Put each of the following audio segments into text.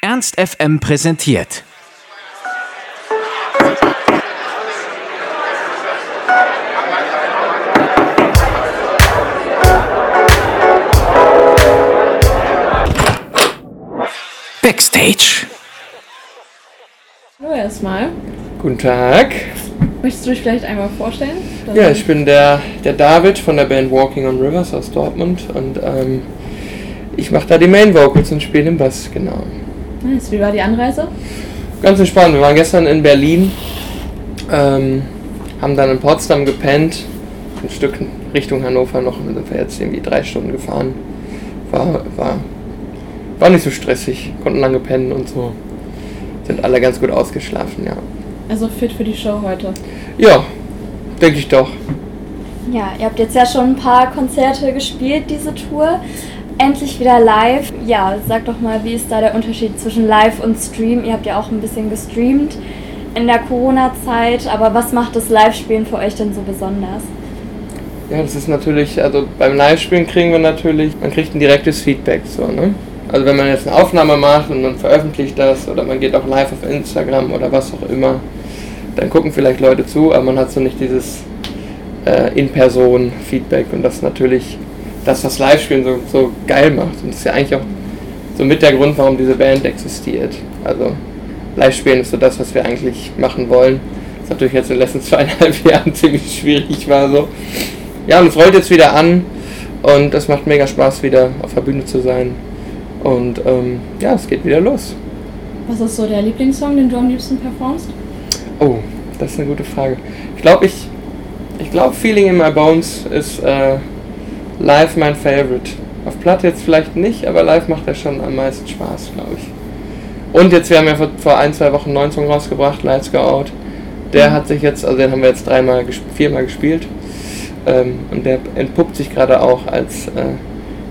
Ernst FM präsentiert. Backstage. Hallo erstmal. Guten Tag. Möchtest du dich vielleicht einmal vorstellen? Ja, ich bin der, der David von der Band Walking on Rivers aus Dortmund und ähm, ich mache da die Main Vocals und spiele den Bass, genau. Nice. Wie war die Anreise? Ganz entspannt. Wir waren gestern in Berlin, ähm, haben dann in Potsdam gepennt, ein Stück Richtung Hannover noch und sind wir jetzt irgendwie drei Stunden gefahren. War, war, war nicht so stressig, konnten lange pennen und so. Sind alle ganz gut ausgeschlafen, ja. Also fit für die Show heute. Ja, denke ich doch. Ja, ihr habt jetzt ja schon ein paar Konzerte gespielt, diese Tour. Endlich wieder live. Ja, sag doch mal, wie ist da der Unterschied zwischen Live und Stream? Ihr habt ja auch ein bisschen gestreamt in der Corona-Zeit, aber was macht das Live-Spielen für euch denn so besonders? Ja, das ist natürlich, also beim Live-Spielen kriegen wir natürlich, man kriegt ein direktes Feedback, so, ne? Also wenn man jetzt eine Aufnahme macht und man veröffentlicht das oder man geht auch live auf Instagram oder was auch immer, dann gucken vielleicht Leute zu, aber man hat so nicht dieses äh, In-Person-Feedback und das natürlich das, was Live-Spielen so, so geil macht. Und das ist ja eigentlich auch so mit der Grund, warum diese Band existiert. Also Live-Spielen ist so das, was wir eigentlich machen wollen. Das natürlich jetzt in den letzten zweieinhalb Jahren ziemlich schwierig war so. Ja, und es rollt jetzt wieder an und es macht mega Spaß, wieder auf der Bühne zu sein. Und ähm, ja, es geht wieder los. Was ist so der Lieblingssong, den du am liebsten performst? Oh, das ist eine gute Frage. Ich glaube, ich, ich glaube, Feeling in My Bones ist äh, live mein Favorite. Auf Platte jetzt vielleicht nicht, aber live macht er schon am meisten Spaß, glaube ich. Und jetzt, wir haben ja vor, vor ein, zwei Wochen einen neuen Song rausgebracht, Lights Go Out. Der hat sich jetzt, also den haben wir jetzt dreimal, viermal gespielt. Ähm, und der entpuppt sich gerade auch als äh,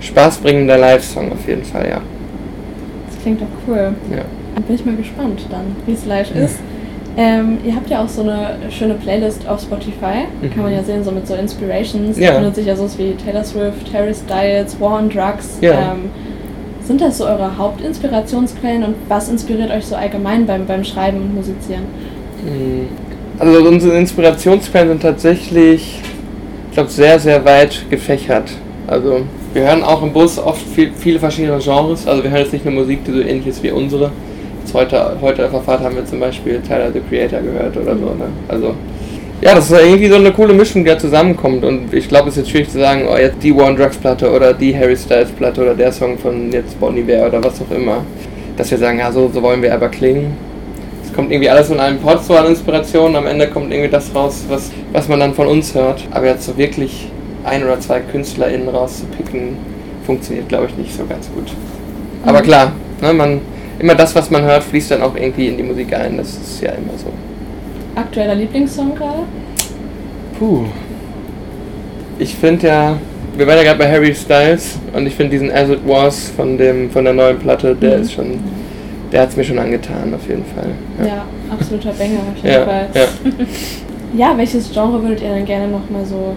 spaßbringender Live-Song auf jeden Fall, ja. Das klingt doch cool. Ja. Dann bin ich mal gespannt dann, wie es live ist. Ähm, ihr habt ja auch so eine schöne Playlist auf Spotify. Mhm. Kann man ja sehen, so mit so Inspirations. Ja. Da findet sich ja so wie Taylor Swift, Harry Styles, War on Drugs. Ja. Ähm, sind das so eure Hauptinspirationsquellen und was inspiriert euch so allgemein beim, beim Schreiben und Musizieren? Mm. Also unsere Inspirationsquellen sind tatsächlich, ich glaube, sehr, sehr weit gefächert. Also wir hören auch im Bus oft viel, viele verschiedene Genres. Also wir hören jetzt nicht nur Musik, die so ähnlich ist wie unsere. Jetzt heute, heute auf der Fahrt haben wir zum Beispiel Tyler the Creator gehört oder so. Ne? Also ja, das ist irgendwie so eine coole Mischung, die da zusammenkommt. Und ich glaube, es ist jetzt schwierig zu sagen, oh, jetzt die One Drugs Platte oder die Harry Styles Platte oder der Song von jetzt Bonnie Bear oder was auch immer. Dass wir sagen, ja, so, so wollen wir aber klingen. Es kommt irgendwie alles in einem Pot so an Inspiration. Am Ende kommt irgendwie das raus, was, was man dann von uns hört. Aber jetzt so wirklich ein oder zwei KünstlerInnen rauszupicken, funktioniert, glaube ich, nicht so ganz gut. Aber klar, ne, man, immer das, was man hört, fließt dann auch irgendwie in die Musik ein. Das ist ja immer so. Aktueller Lieblingssong gerade? Puh. Ich finde ja, wir waren ja gerade bei Harry Styles und ich finde diesen As It Was von dem von der neuen Platte, der Mhm. ist schon, der hat es mir schon angetan auf jeden Fall. Ja, absoluter Banger auf jeden ja, Fall. ja. Ja, welches Genre würdet ihr dann gerne nochmal so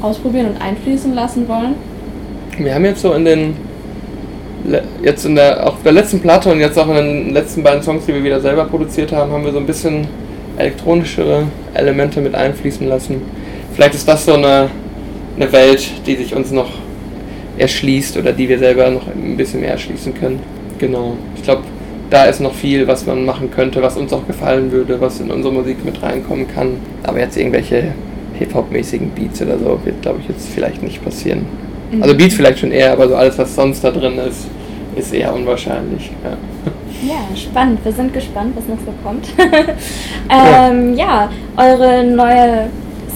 ausprobieren und einfließen lassen wollen? Wir haben jetzt so in den jetzt in der auf der letzten Platte und jetzt auch in den letzten beiden Songs, die wir wieder selber produziert haben, haben wir so ein bisschen elektronischere Elemente mit einfließen lassen. Vielleicht ist das so eine, eine Welt, die sich uns noch erschließt oder die wir selber noch ein bisschen mehr erschließen können. Genau. Ich glaube, da ist noch viel, was man machen könnte, was uns auch gefallen würde, was in unsere Musik mit reinkommen kann. Aber jetzt irgendwelche Hip-Hop-mäßigen Beats oder so wird, glaube ich, jetzt vielleicht nicht passieren. Also Beats vielleicht schon eher, aber so alles, was sonst da drin ist, ist eher unwahrscheinlich. Ja. Ja, spannend. Wir sind gespannt, was noch so kommt. ähm, ja, eure neue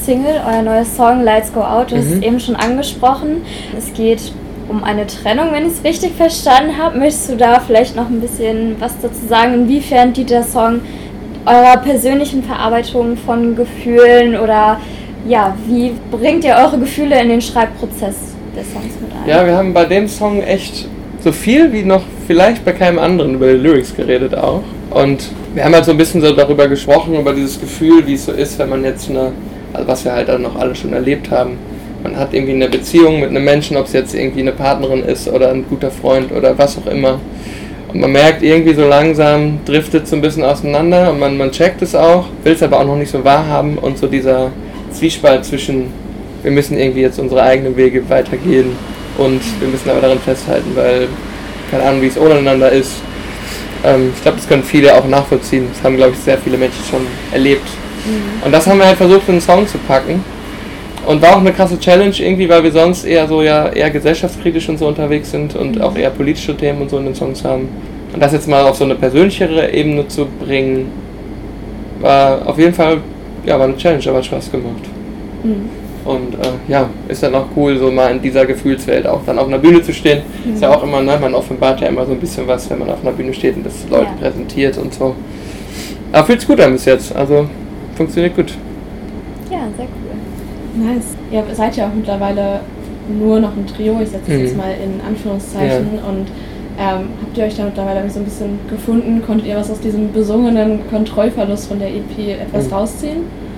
Single, euer neuer Song Lights Go Out ist Mhm. eben schon angesprochen. Es geht um eine Trennung, wenn ich es richtig verstanden habe. Möchtest du da vielleicht noch ein bisschen was dazu sagen, inwiefern dient der Song eurer persönlichen Verarbeitung von Gefühlen oder ja, wie bringt ihr eure Gefühle in den Schreibprozess des Songs mit ein? ja, wir haben bei dem Song echt so viel wie noch vielleicht bei keinem anderen über die Lyrics geredet auch. Und wir haben halt so ein bisschen so darüber gesprochen, über dieses Gefühl, wie es so ist, wenn man jetzt eine, also was wir halt dann noch alle schon erlebt haben. Man hat irgendwie eine Beziehung mit einem Menschen, ob es jetzt irgendwie eine Partnerin ist oder ein guter Freund oder was auch immer. Und man merkt irgendwie so langsam driftet so ein bisschen auseinander und man, man checkt es auch, will es aber auch noch nicht so wahrhaben und so dieser Zwiespalt zwischen, wir müssen irgendwie jetzt unsere eigenen Wege weitergehen und wir müssen aber daran festhalten, weil keine Ahnung, wie es ohneinander ist. Ähm, ich glaube, das können viele auch nachvollziehen. Das haben, glaube ich, sehr viele Menschen schon erlebt. Mhm. Und das haben wir halt versucht, in einen Song zu packen. Und war auch eine krasse Challenge irgendwie, weil wir sonst eher so ja eher gesellschaftskritisch und so unterwegs sind und mhm. auch eher politische Themen und so in den Songs haben. Und das jetzt mal auf so eine persönlichere Ebene zu bringen, war auf jeden Fall, ja, war eine Challenge, aber hat Spaß gemacht. Mhm. Und äh, ja, ist dann auch cool, so mal in dieser Gefühlswelt auch dann auf einer Bühne zu stehen. Mhm. Ist ja auch immer, ne, man offenbart ja immer so ein bisschen was, wenn man auf einer Bühne steht und das Leute ja. präsentiert und so. Aber fühlt sich gut an bis jetzt, also funktioniert gut. Ja, sehr cool. Nice. Ihr seid ja auch mittlerweile nur noch ein Trio, ich setze es mhm. jetzt mal in Anführungszeichen. Ja. Und ähm, habt ihr euch da mittlerweile so ein bisschen gefunden? Konntet ihr was aus diesem besungenen Kontrollverlust von der EP etwas mhm. rausziehen?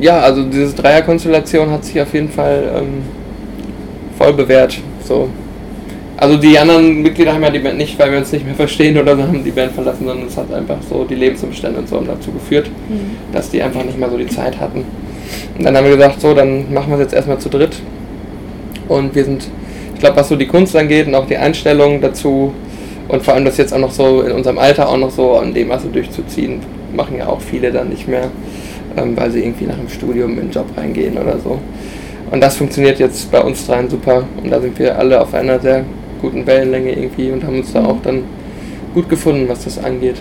Ja, also diese Dreierkonstellation hat sich auf jeden Fall ähm, voll bewährt. So. Also die anderen Mitglieder haben ja die Band nicht, weil wir uns nicht mehr verstehen oder so haben die Band verlassen, sondern es hat einfach so die Lebensumstände und so dazu geführt, mhm. dass die einfach nicht mehr so die Zeit hatten. Und dann haben wir gesagt, so, dann machen wir es jetzt erstmal zu dritt. Und wir sind, ich glaube, was so die Kunst angeht und auch die Einstellung dazu und vor allem das jetzt auch noch so in unserem Alter auch noch so an dem Masse durchzuziehen, machen ja auch viele dann nicht mehr, ähm, weil sie irgendwie nach dem Studium in den Job reingehen oder so. Und das funktioniert jetzt bei uns dreien super und da sind wir alle auf einer sehr guten Wellenlänge irgendwie und haben uns da auch dann gut gefunden, was das angeht.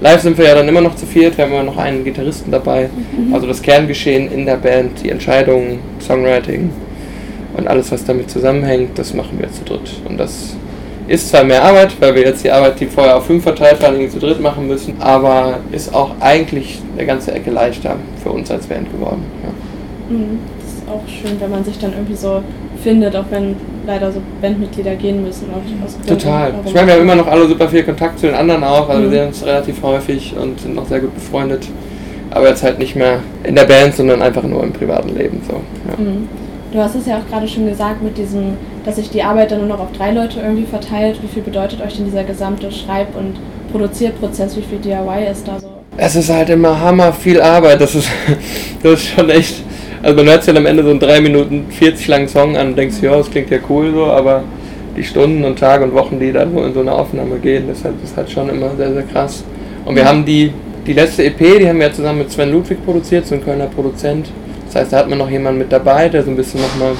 Live sind wir ja dann immer noch zu viert, wir haben immer noch einen Gitarristen dabei. Mhm. Also das Kerngeschehen in der Band, die Entscheidungen, Songwriting und alles, was damit zusammenhängt, das machen wir zu dritt. Und das ist zwar mehr Arbeit, weil wir jetzt die Arbeit, die vorher auf fünf verteilt waren, irgendwie zu dritt machen müssen, aber ist auch eigentlich eine ganze Ecke leichter für uns als Band geworden. Ja. Mhm. Das ist auch schön, wenn man sich dann irgendwie so findet, auch wenn leider so Bandmitglieder gehen müssen. Total. Ich meine, wir haben immer noch alle super viel Kontakt zu den anderen auch, also mhm. wir sehen uns relativ häufig und sind noch sehr gut befreundet. Aber jetzt halt nicht mehr in der Band, sondern einfach nur im privaten Leben. So. Ja. Mhm. Du hast es ja auch gerade schon gesagt mit diesem, dass sich die Arbeit dann nur noch auf drei Leute irgendwie verteilt. Wie viel bedeutet euch denn dieser gesamte Schreib- und Produzierprozess? Wie viel DIY ist da so? Es ist halt immer hammer viel Arbeit. Das ist, das ist schon echt also man hört sich dann am Ende so einen 3 Minuten 40 langen Song an und denkt ja, das klingt ja cool so, aber die Stunden und Tage und Wochen, die da in so eine Aufnahme gehen, das ist halt, das ist halt schon immer sehr, sehr krass. Und wir haben die, die letzte EP, die haben wir ja zusammen mit Sven Ludwig produziert, so ein Kölner Produzent. Das heißt, da hat man noch jemanden mit dabei, der so ein bisschen nochmal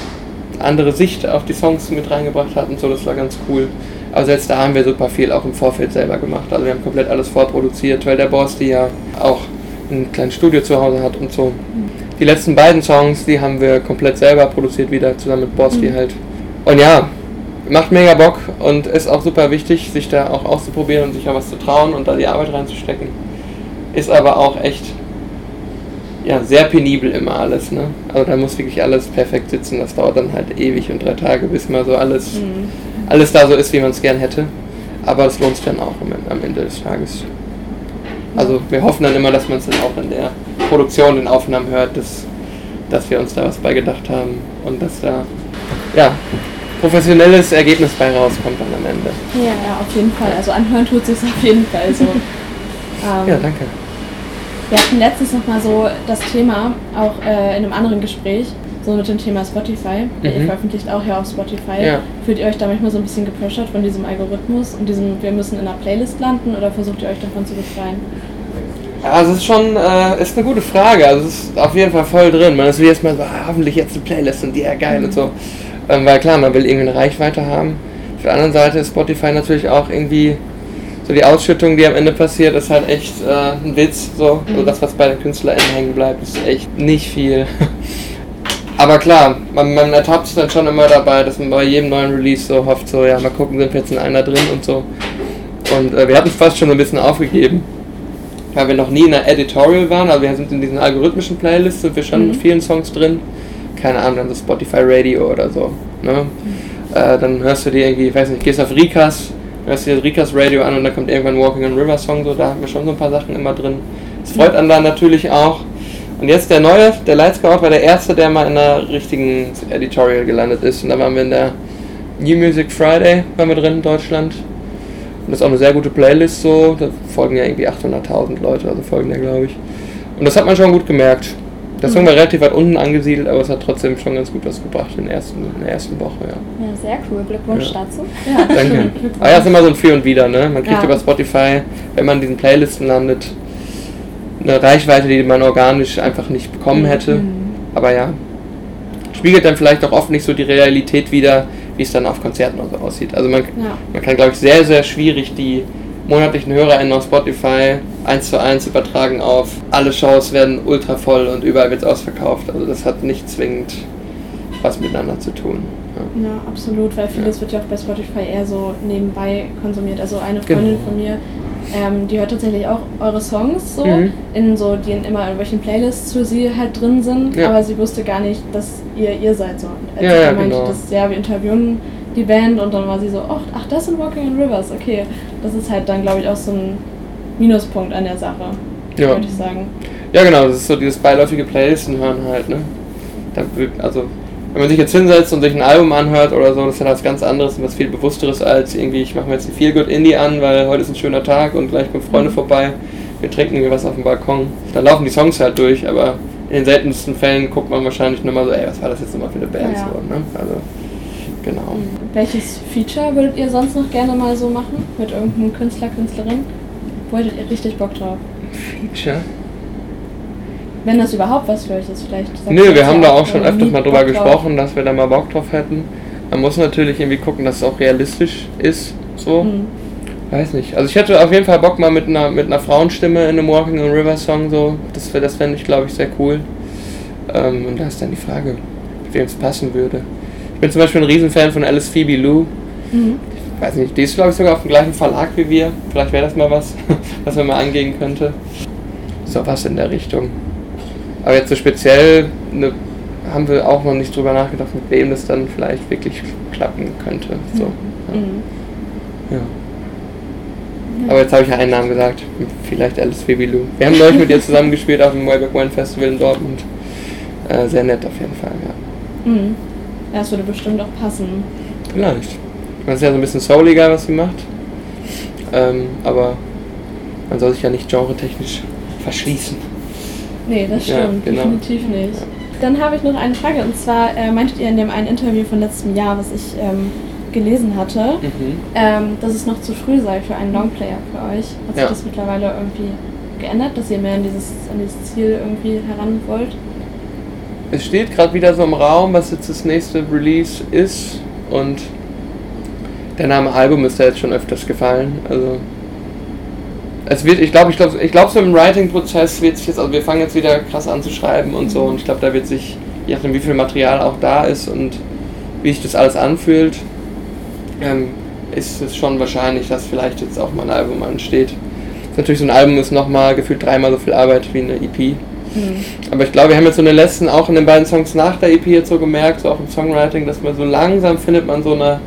andere Sicht auf die Songs mit reingebracht hat und so, das war ganz cool. Aber selbst da haben wir super viel auch im Vorfeld selber gemacht. Also wir haben komplett alles vorproduziert, weil der Boss die ja auch ein kleines Studio zu Hause hat und so. Die letzten beiden Songs, die haben wir komplett selber produziert, wieder zusammen mit Borsti mhm. halt. Und ja, macht mega Bock und ist auch super wichtig, sich da auch auszuprobieren und sich auch was zu trauen und da die Arbeit reinzustecken. Ist aber auch echt ja, sehr penibel immer alles. Ne? Also da muss wirklich alles perfekt sitzen. Das dauert dann halt ewig und drei Tage, bis mal so alles, mhm. alles da so ist, wie man es gern hätte. Aber es lohnt sich dann auch am Ende des Tages. Also wir hoffen dann immer, dass man es dann auch in der Produktion, in Aufnahmen hört, dass, dass wir uns da was beigedacht haben und dass da ja, professionelles Ergebnis bei rauskommt dann am Ende. Ja, ja, auf jeden Fall. Also anhören tut es auf jeden Fall so. ähm, ja, danke. Wir hatten letztens nochmal so das Thema, auch äh, in einem anderen Gespräch, so mit dem Thema Spotify. Mhm. Ihr veröffentlicht auch ja auf Spotify. Ja. Fühlt ihr euch da manchmal so ein bisschen gepressured von diesem Algorithmus und diesem, wir müssen in einer Playlist landen oder versucht ihr euch davon zu befreien? Also es ist schon, äh, ist eine gute Frage. Also es ist auf jeden Fall voll drin. Man ist wie erstmal so, ah, hoffentlich jetzt eine Playlist und die ja geil mhm. und so. Ähm, weil klar, man will irgendwie eine Reichweite haben. Auf der anderen Seite ist Spotify natürlich auch irgendwie so die Ausschüttung, die am Ende passiert, ist halt echt äh, ein Witz. So. Also das, was bei den KünstlerInnen hängen bleibt, ist echt nicht viel. Aber klar, man, man ertappt sich dann schon immer dabei, dass man bei jedem neuen Release so hofft, so ja, mal gucken, sind wir jetzt in einer drin und so. Und äh, wir hatten es fast schon ein bisschen aufgegeben weil wir noch nie in einer Editorial waren, also wir sind in diesen algorithmischen Playlists, sind wir schon mhm. mit vielen Songs drin. Keine Ahnung, dann so Spotify Radio oder so. Ne? Mhm. Äh, dann hörst du dir irgendwie, ich weiß nicht, gehst auf Rikas, hörst dir Rikas Radio an und dann kommt irgendwann Walking on River Song, so, da haben wir schon so ein paar Sachen immer drin. Das freut einen dann natürlich auch. Und jetzt der neue, der Lightscout war der erste, der mal in einer richtigen Editorial gelandet ist. Und da waren wir in der New Music Friday, waren wir drin in Deutschland. Und das ist auch eine sehr gute Playlist so. Da folgen ja irgendwie 800.000 Leute, also folgen ja, glaube ich. Und das hat man schon gut gemerkt. Der Song war relativ weit unten angesiedelt, aber es hat trotzdem schon ganz gut was gebracht in der ersten, in der ersten Woche, ja. Ja, sehr cool. Glückwunsch Ja. dazu. Ja, Danke. Glückwunsch. Aber ja, ist immer so ein Für und Wider, ne? Man kriegt Ja. über Spotify, wenn man in diesen Playlisten landet, eine Reichweite, die man organisch einfach nicht bekommen hätte. Mhm. Aber ja, spiegelt dann vielleicht auch oft nicht so die Realität wider, wie es dann auf Konzerten so aussieht. Also man, Ja. man kann, glaube ich, sehr, sehr schwierig die monatlichen HörerInnen auf Spotify eins zu eins übertragen auf alle Shows werden ultra voll und überall wird es ausverkauft. Also das hat nicht zwingend was miteinander zu tun. Ja. Ja, absolut, weil vieles Ja. wird ja auch bei Spotify eher so nebenbei konsumiert. Also eine Freundin Genau. von mir, ähm, die hört tatsächlich auch eure Songs so, Mhm. in so, die in immer in irgendwelchen Playlists für sie halt drin sind, Ja. aber sie wusste gar nicht, dass ihr ihr seid so. Und als Ja, ja, meinte, genau. dass, ja, wir interviewen die Band und dann war sie so, ach, ach das sind Walking on Rivers, okay. Das ist halt dann, glaube ich, auch so ein Minuspunkt an der Sache, Ja. würde ich sagen. Ja, genau, das ist so dieses beiläufige Playlisten hören halt, ne? Da, also, wenn man sich jetzt hinsetzt und sich ein Album anhört oder so, das ist ja was ganz anderes und was viel bewussteres als irgendwie, ich mache mir jetzt ein Feel Good Indie an, weil heute ist ein schöner Tag und gleich kommen Freunde vorbei, wir trinken mir was auf dem Balkon. Da laufen die Songs halt durch, aber in den seltensten Fällen guckt man wahrscheinlich nur mal so, ey, was war das jetzt nochmal für eine Band? Ja. So, ne? Also, genau. Welches Feature würdet ihr sonst noch gerne mal so machen? Mit irgendeinem Künstler, Künstlerin? Wo hättet ihr richtig Bock drauf? Feature? Wenn das überhaupt was für euch ist, vielleicht. Nö, wir haben da auch schon öfters mal drüber Bock drauf- gesprochen, dass wir da mal Bock drauf hätten. Man muss natürlich irgendwie gucken, dass es auch realistisch ist, so. Mhm. Weiß nicht. Also ich hätte auf jeden Fall Bock mal mit einer, mit einer Frauenstimme in einem Walking on River Song so. Das, wär- das fände ich, glaube ich, sehr cool. Ähm, und da ist dann die Frage, wem es passen würde. Ich bin zum Beispiel ein Riesenfan von Alice Phoebe Lou. Mhm. Ich weiß nicht, die ist, glaube ich, sogar auf dem gleichen Verlag wie wir. Vielleicht wäre das mal was, was man mal angehen könnte. So was in der Richtung. Aber jetzt so speziell ne, haben wir auch noch nicht drüber nachgedacht, mit wem das dann vielleicht wirklich klappen könnte. So. Ja. Mhm. Ja. Aber jetzt habe ich ja einen Namen gesagt. Vielleicht Alice Phoebe Lou. Wir haben neulich mit ihr zusammengespielt auf dem Wayback One Festival in Dortmund. Äh, sehr nett auf jeden Fall, ja. Mhm. Ja, das würde bestimmt auch passen. Vielleicht. Das ist ja so ein bisschen souliger, was sie macht. Ähm, aber man soll sich ja nicht genretechnisch verschließen. Nee, das Ja, stimmt, genau. definitiv nicht. Dann habe ich noch eine Frage und zwar äh, meintet ihr in dem einen Interview von letztem Jahr, was ich ähm, gelesen hatte, Mhm. ähm, dass es noch zu früh sei für einen Longplayer für euch. Hat sich Ja. das mittlerweile irgendwie geändert, dass ihr mehr an dieses, an dieses Ziel irgendwie heran wollt? Es steht gerade wieder so im Raum, was jetzt das nächste Release ist. Und der Name Album ist da jetzt schon öfters gefallen. Also es wird, ich glaube, ich glaube, ich glaube, so im Writing-Prozess wird sich jetzt, also wir fangen jetzt wieder krass an zu schreiben und so. Und ich glaube, da wird sich, je nachdem, wie viel Material auch da ist und wie sich das alles anfühlt, ähm, ist es schon wahrscheinlich, dass vielleicht jetzt auch mal ein Album ansteht. Natürlich, so ein Album ist nochmal gefühlt dreimal so viel Arbeit wie eine EP. Mhm. Aber ich glaube, wir haben jetzt so in den letzten, auch in den beiden Songs nach der EP jetzt so gemerkt, so auch im Songwriting, dass man so langsam findet man so eine,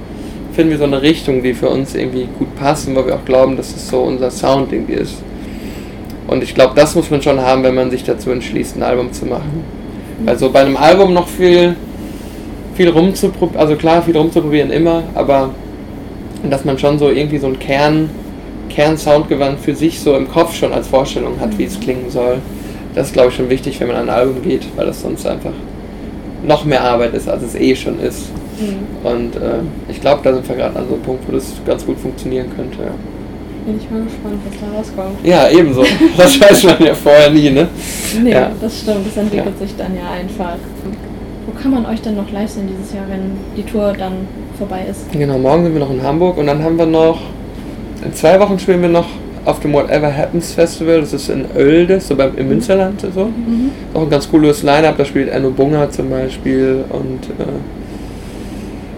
finden wir so eine Richtung, die für uns irgendwie gut passt und wo wir auch glauben, dass das so unser Sound irgendwie ist. Und ich glaube, das muss man schon haben, wenn man sich dazu entschließt, ein Album zu machen. Also bei einem Album noch viel, viel rumzuprobieren, also klar, viel rumzuprobieren immer, aber dass man schon so irgendwie so einen Kern, Kern-Soundgewand für sich so im Kopf schon als Vorstellung hat, wie es klingen soll. Das ist, glaube ich, schon wichtig, wenn man an ein Album geht, weil das sonst einfach noch mehr Arbeit ist, als es eh schon ist. Mhm. Und äh, ich glaube, da sind wir gerade an so einem Punkt, wo das ganz gut funktionieren könnte. Ja, Bin ich mal gespannt, was da rauskommt. ja ebenso. Das weiß man ja vorher nie, ne? Nee, Ja. das stimmt, das entwickelt Ja. sich dann ja einfach. Wo kann man euch denn noch live sehen dieses Jahr, wenn die Tour dann vorbei ist? Genau, morgen sind wir noch in Hamburg und dann haben wir noch, in zwei Wochen spielen wir noch auf dem Whatever Happens Festival, das ist in Oelde, so beim, im Münsterland so. Mhm. Auch ein ganz cooles Line-Up, da spielt Enno Bunga zum Beispiel und äh,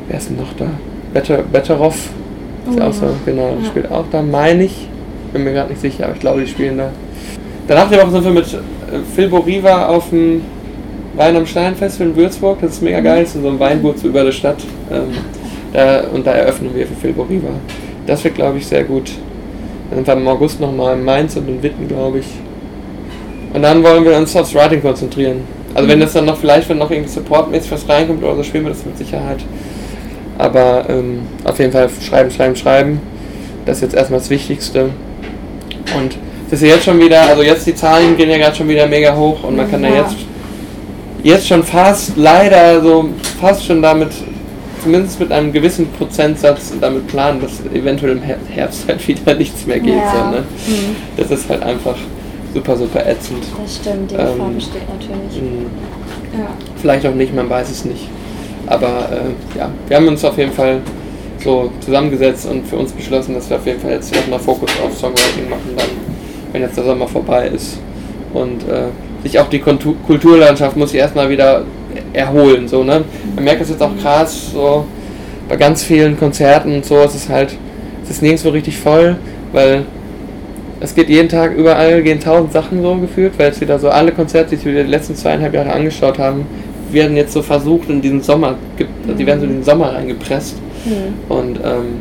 wer ist denn noch da? Better, Betteroff ist Oh, auch so, genau, Ja. spielt auch da, meine ich. Bin mir gerade nicht sicher, aber ich glaube, die spielen da. Danach der Woche sind wir mit äh, Phil Boriva auf dem Wein am Stein Festival in Würzburg, das ist mega geil, das ist so ein so über der Stadt. Ähm, da, und da eröffnen wir für Phil Boriva. Das wird, glaube ich, sehr gut. Dann wir im August nochmal in Mainz und in Witten, glaube ich. Und dann wollen wir uns aufs Writing konzentrieren. Also wenn das dann noch vielleicht, wenn noch irgendwie supportmäßig was reinkommt oder so, spielen wir das mit Sicherheit. Aber ähm, auf jeden Fall schreiben, schreiben, schreiben. Das ist jetzt erstmal das Wichtigste. Und das ist jetzt schon wieder, also jetzt die Zahlen gehen ja gerade schon wieder mega hoch und man kann ja, ja jetzt, jetzt schon fast leider so fast schon damit zumindest mit einem gewissen Prozentsatz damit planen, dass eventuell im Herbst halt wieder nichts mehr geht. Ja. So, ne? mhm. Das ist halt einfach super, super ätzend. Das stimmt, die Gefahr ähm, besteht natürlich. Mhm. Ja. Vielleicht auch nicht, man weiß es nicht. Aber äh, ja, wir haben uns auf jeden Fall so zusammengesetzt und für uns beschlossen, dass wir auf jeden Fall jetzt erstmal Fokus auf Songwriting machen, dann, wenn jetzt der Sommer vorbei ist. Und äh, sich auch die Kulturlandschaft muss sich erstmal wieder erholen. So, ne? Man merkt das jetzt auch krass, so bei ganz vielen Konzerten und so, es ist halt, es ist nirgendwo richtig voll, weil es geht jeden Tag überall, gehen tausend Sachen so gefühlt, weil es wieder so alle Konzerte, die wir die letzten zweieinhalb Jahre angeschaut haben, werden jetzt so versucht in diesen Sommer, die werden so in den Sommer reingepresst. Mhm. Und ähm,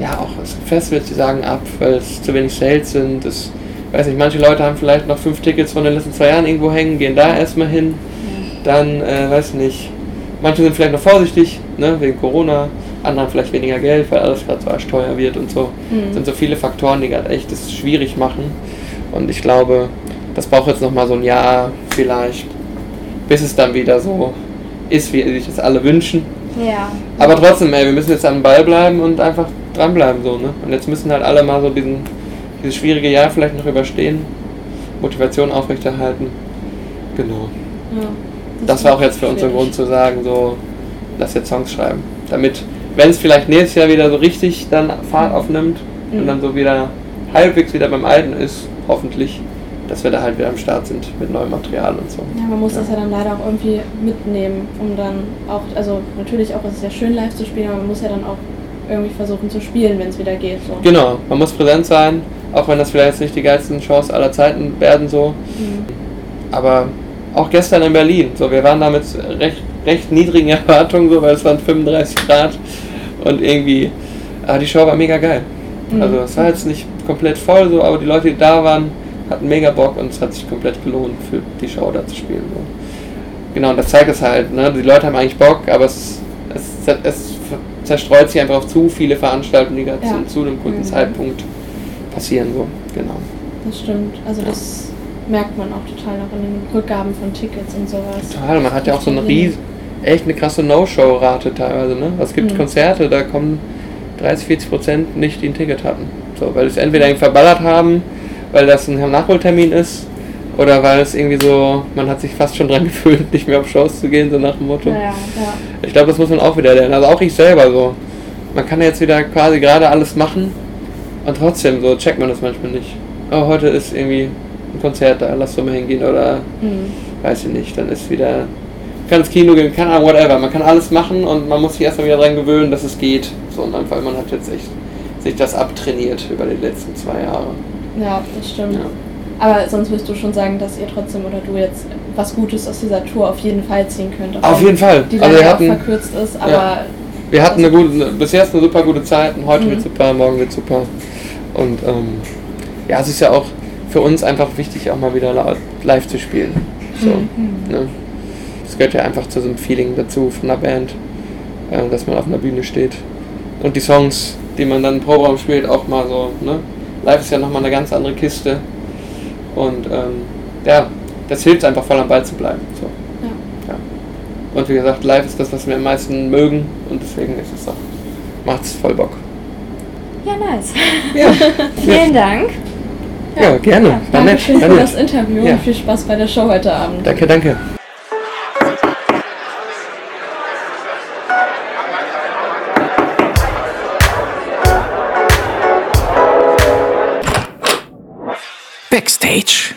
ja, auch Festivals, die sagen ab, weil es zu wenig Sales sind. Das, weiß nicht, manche Leute haben vielleicht noch fünf Tickets von den letzten zwei Jahren irgendwo hängen, gehen da erstmal hin dann, äh, weiß nicht, manche sind vielleicht noch vorsichtig, ne, wegen Corona, andere vielleicht weniger Geld, weil alles gerade so teuer wird und so. Mhm. Das sind so viele Faktoren, die gerade echt das schwierig machen. Und ich glaube, das braucht jetzt nochmal so ein Jahr vielleicht, bis es dann wieder so ist, wie sich das alle wünschen. Ja. Aber trotzdem, ey, wir müssen jetzt am Ball bleiben und einfach dranbleiben so, ne? Und jetzt müssen halt alle mal so diesen, dieses schwierige Jahr vielleicht noch überstehen, Motivation aufrechterhalten. Genau. Ja das war auch jetzt für uns ein Grund zu sagen, so, lass jetzt Songs schreiben. Damit, wenn es vielleicht nächstes Jahr wieder so richtig dann Fahrt aufnimmt mhm. und dann so wieder halbwegs wieder beim Alten ist, hoffentlich, dass wir da halt wieder am Start sind mit neuem Material und so. Ja, man muss ja. das ja dann leider auch irgendwie mitnehmen, um dann auch, also natürlich auch, es ist ja schön live zu spielen, aber man muss ja dann auch irgendwie versuchen zu spielen, wenn es wieder geht. So. Genau, man muss präsent sein, auch wenn das vielleicht jetzt nicht die geilsten Shows aller Zeiten werden so. Mhm. Aber auch gestern in Berlin. So, wir waren da mit recht, recht niedrigen Erwartungen, so, weil es waren 35 Grad und irgendwie, ah, die Show war mega geil. Mhm. Also es war jetzt nicht komplett voll, so, aber die Leute, die da waren, hatten mega Bock und es hat sich komplett gelohnt, für die Show da zu spielen. So. Genau, und das zeigt es halt, ne? Die Leute haben eigentlich Bock, aber es, es, es zerstreut sich einfach auf zu viele Veranstaltungen, die gerade ja. zu, zu einem guten mhm. Zeitpunkt passieren. So. Genau. Das stimmt. Also das merkt man auch total noch in den Rückgaben von Tickets und sowas. Total, man hat ja auch so eine riesen, echt eine krasse No-Show-Rate teilweise. Ne? Es gibt mhm. Konzerte, da kommen 30, 40 Prozent nicht, die ein Ticket hatten. So, weil es entweder irgendwie verballert haben, weil das ein Nachholtermin ist, oder weil es irgendwie so, man hat sich fast schon dran gefühlt, nicht mehr auf Shows zu gehen, so nach dem Motto. Ja, ja. Ich glaube, das muss man auch wieder lernen. Also auch ich selber so. Man kann jetzt wieder quasi gerade alles machen und trotzdem so checkt man das manchmal nicht. Oh, heute ist irgendwie ein Konzert, da lass doch mal hingehen oder mhm. weiß ich nicht, dann ist wieder, kann ins Kino gehen, keine Ahnung, whatever. Man kann alles machen und man muss sich erstmal wieder daran gewöhnen, dass es geht. So, und einfach, man hat jetzt echt sich das abtrainiert über die letzten zwei Jahre. Ja, das stimmt. Ja. Aber sonst würdest du schon sagen, dass ihr trotzdem oder du jetzt was Gutes aus dieser Tour auf jeden Fall ziehen könnt. Auf jeden Fall. Die also wir hatten, verkürzt ist, aber. Ja. Wir hatten eine gute, bis jetzt eine super gute Zeit und heute mhm. wird super, morgen wird super. Und ähm, ja, es ist ja auch, für uns einfach wichtig, auch mal wieder live zu spielen. So, mhm. ne? Das gehört ja einfach zu so einem Feeling dazu von einer Band, äh, dass man auf einer Bühne steht. Und die Songs, die man dann im Proberaum spielt, auch mal so. Ne? Live ist ja nochmal eine ganz andere Kiste. Und ähm, ja, das hilft einfach voll am Ball zu bleiben. So. Ja. ja. Und wie gesagt, live ist das, was wir am meisten mögen und deswegen ist es auch, macht es voll Bock. Ja, nice. Ja. Vielen Dank. Ja, ja gerne. Ja, danke nett. schön für das Interview ja. und viel Spaß bei der Show heute Abend. Danke, danke. Backstage.